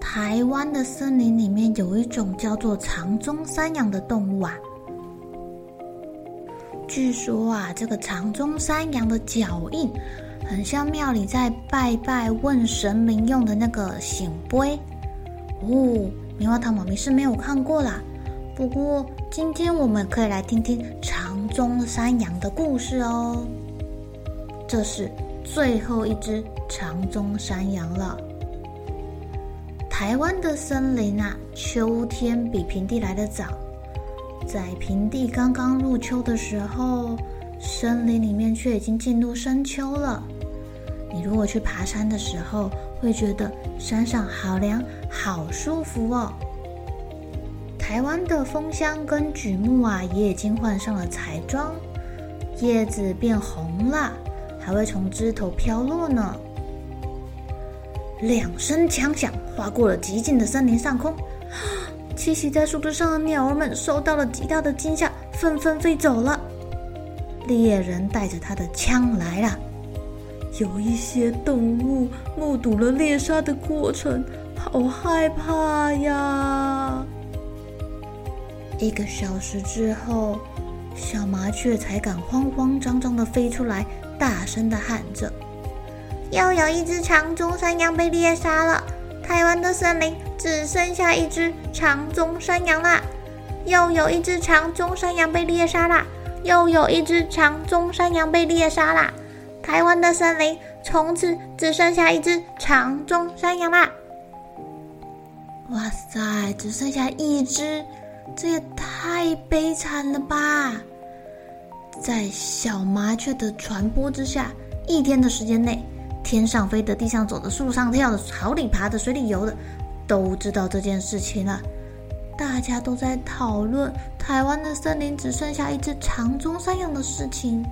台湾的森林里面有一种叫做长鬃山羊的动物啊？据说啊，这个长鬃山羊的脚印很像庙里在拜拜问神明用的那个醒杯哦。棉花糖妈咪是没有看过啦，不过今天我们可以来听听长鬃山羊的故事哦。这是最后一只长鬃山羊了。台湾的森林啊，秋天比平地来得早。在平地刚刚入秋的时候，森林里面却已经进入深秋了。你如果去爬山的时候，会觉得山上好凉、好舒服哦。台湾的枫香跟榉木啊，也已经换上了彩妆，叶子变红了。还会从枝头飘落呢。两声枪响划过了寂静的森林上空，栖息在树枝上的鸟儿们受到了极大的惊吓，纷纷飞走了。猎人带着他的枪来了。有一些动物目睹了猎杀的过程，好害怕呀！一个小时之后，小麻雀才敢慌慌张张的飞出来。大声的喊着：“又有一只长鬃山羊被猎杀了！台湾的森林只剩下一只长鬃山羊啦！又有一只长鬃山羊被猎杀啦！又有一只长鬃山羊被猎杀啦！台湾的森林从此只剩下一只长鬃山羊啦！”哇塞，只剩下一只，这也太悲惨了吧！在小麻雀的传播之下，一天的时间内，天上飞的、地上走的、树上跳的、草里爬的、水里游的，都知道这件事情了。大家都在讨论台湾的森林只剩下一只长鬃山羊的事情，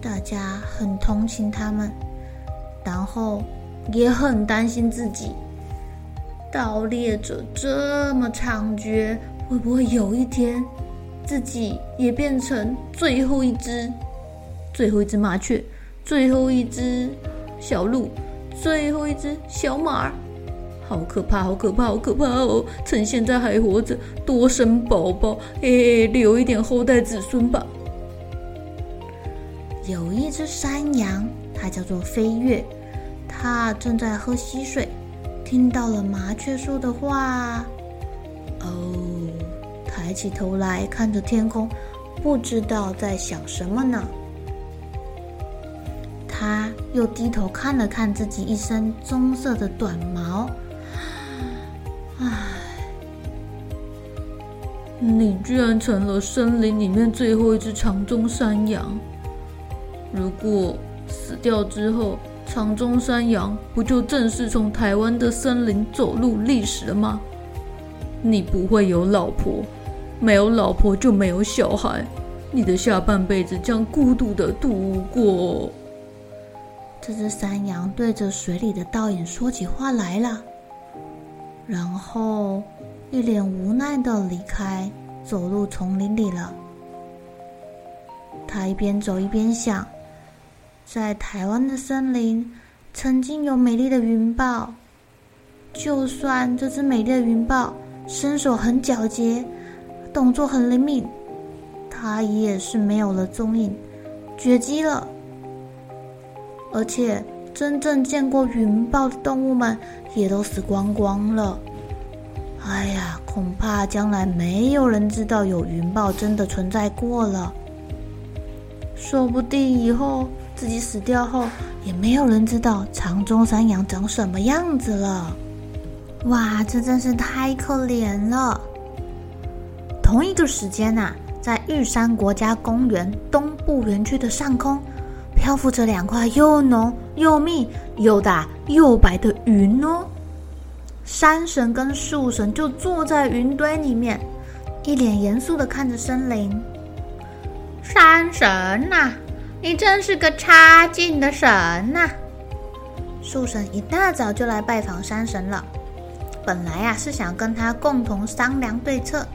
大家很同情他们，然后也很担心自己。盗猎者这么猖獗，会不会有一天？自己也变成最后一只，最后一只麻雀，最后一只小鹿，最后一只小马儿，好可怕，好可怕，好可怕哦！趁现在还活着，多生宝宝，哎，留一点后代子孙吧。有一只山羊，它叫做飞跃，它正在喝溪水，听到了麻雀说的话，哦。抬起头来看着天空，不知道在想什么呢。他又低头看了看自己一身棕色的短毛，唉，你居然成了森林里面最后一只长鬃山羊。如果死掉之后，长鬃山羊不就正式从台湾的森林走入历史了吗？你不会有老婆。没有老婆就没有小孩，你的下半辈子将孤独的度过。这只山羊对着水里的倒影说起话来了，然后一脸无奈的离开，走入丛林里了。他一边走一边想，在台湾的森林曾经有美丽的云豹，就算这只美丽的云豹身手很矫捷。动作很灵敏，它也是没有了踪影，绝迹了。而且真正见过云豹的动物们也都死光光了。哎呀，恐怕将来没有人知道有云豹真的存在过了。说不定以后自己死掉后，也没有人知道长鬃山羊长什么样子了。哇，这真是太可怜了。同一个时间呐，在玉山国家公园东部园区的上空，漂浮着两块又浓又密、又大又白的云哦。山神跟树神就坐在云堆里面，一脸严肃的看着森林。山神呐，你真是个差劲的神呐！树神一大早就来拜访山神了，本来呀是想跟他共同商量对策，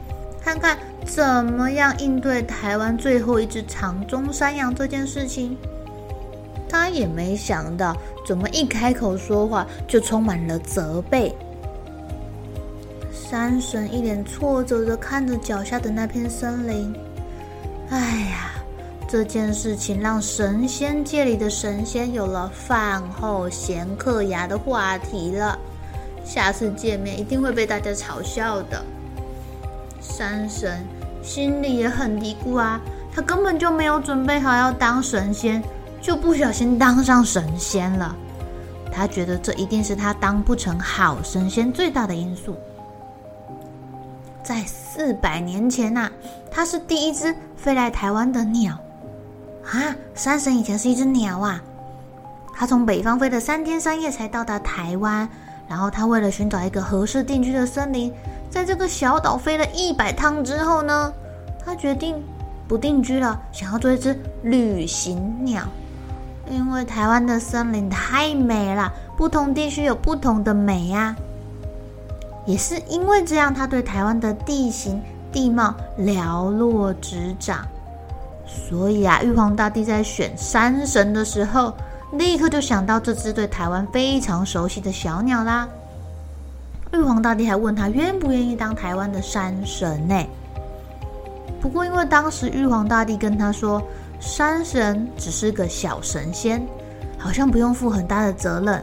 看看怎么样应对台湾最后一只长鬃山羊这件事情。他也没想到，怎么一开口说话就充满了责备。山神一脸挫折的看着脚下的那片森林，哎呀，这件事情让神仙界里的神仙有了饭后闲嗑牙的话题了。下次见面一定会被大家嘲笑的。山神心里也很嘀咕啊，他根本就没有准备好要当神仙，就不小心当上神仙了。他觉得这一定是他当不成好神仙最大的因素。在四百年前呐、啊，它是第一只飞来台湾的鸟啊！山神以前是一只鸟啊，他从北方飞了三天三夜才到达台湾，然后他为了寻找一个合适定居的森林，在这个小岛飞了一百趟之后呢，他决定不定居了，想要做一只旅行鸟，因为台湾的森林太美了，不同地区有不同的美呀、啊。也是因为这样，他对台湾的地形地貌了若指掌，所以啊，玉皇大帝在选山神的时候，立刻就想到这只对台湾非常熟悉的小鸟啦。玉皇大帝还问他愿不愿意当台湾的山神呢？不过因为当时玉皇大帝跟他说，山神只是个小神仙，好像不用负很大的责任。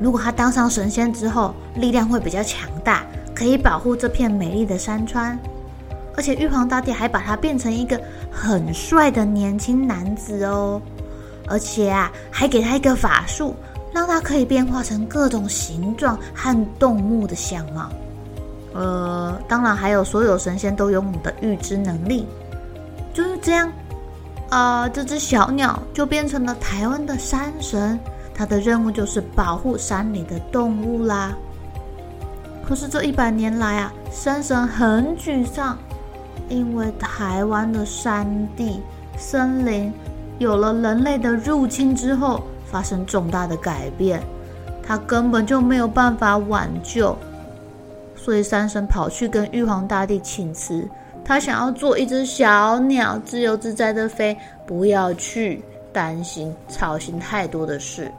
如果他当上神仙之后，力量会比较强大，可以保护这片美丽的山川。而且玉皇大帝还把他变成一个很帅的年轻男子哦。而且啊，还给他一个法术，让他可以变化成各种形状和动物的相貌。呃，当然还有所有神仙都拥有的预知能力。就是这样，啊、这只小鸟就变成了台湾的山神。它的任务就是保护山里的动物啦。可是这一百年来啊，山神很沮丧，因为台湾的山地、森林有了人类的入侵之后，发生重大的改变，他根本就没有办法挽救。所以山神跑去跟玉皇大帝请辞，他想要做一只小鸟，自由自在的飞，不要去担心、操心太多的事。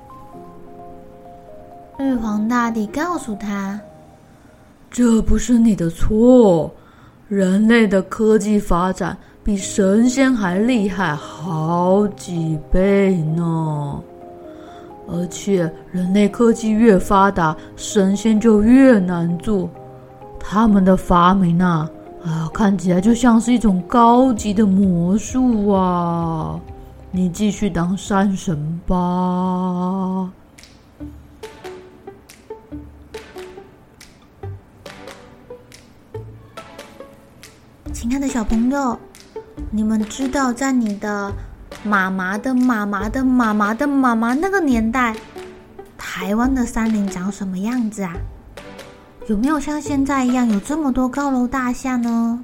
玉皇大帝告诉他：“这不是你的错，人类的科技发展比神仙还厉害好几倍呢。而且人类科技越发达，神仙就越难做。他们的发明啊，啊，看起来就像是一种高级的魔术啊！你继续当山神吧。”亲爱的小朋友，你们知道在你的妈妈的妈妈的妈妈的妈妈那个年代，台湾的山林长什么样子啊？有没有像现在一样有这么多高楼大厦呢？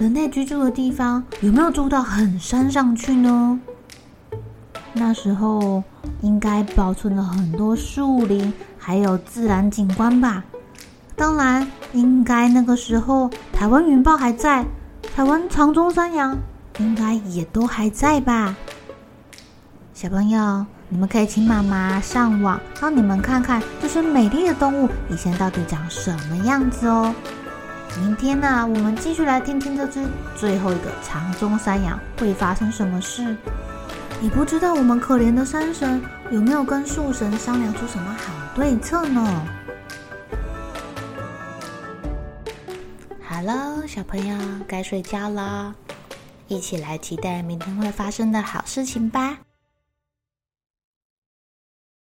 人类居住的地方有没有住到很山上去呢？那时候应该保存了很多树林，还有自然景观吧？当然，应该那个时候台湾云豹还在，台湾长鬃山羊应该也都还在吧？小朋友，你们可以请妈妈上网，让你们看看这些美丽的动物以前到底长什么样子哦。明天呢、啊，我们继续来听听这只最后一个长鬃山羊会发生什么事。也不知道我们可怜的山神有没有跟树神商量出什么好对策呢？好喽，小朋友该睡觉了，一起来期待明天会发生的好事情吧。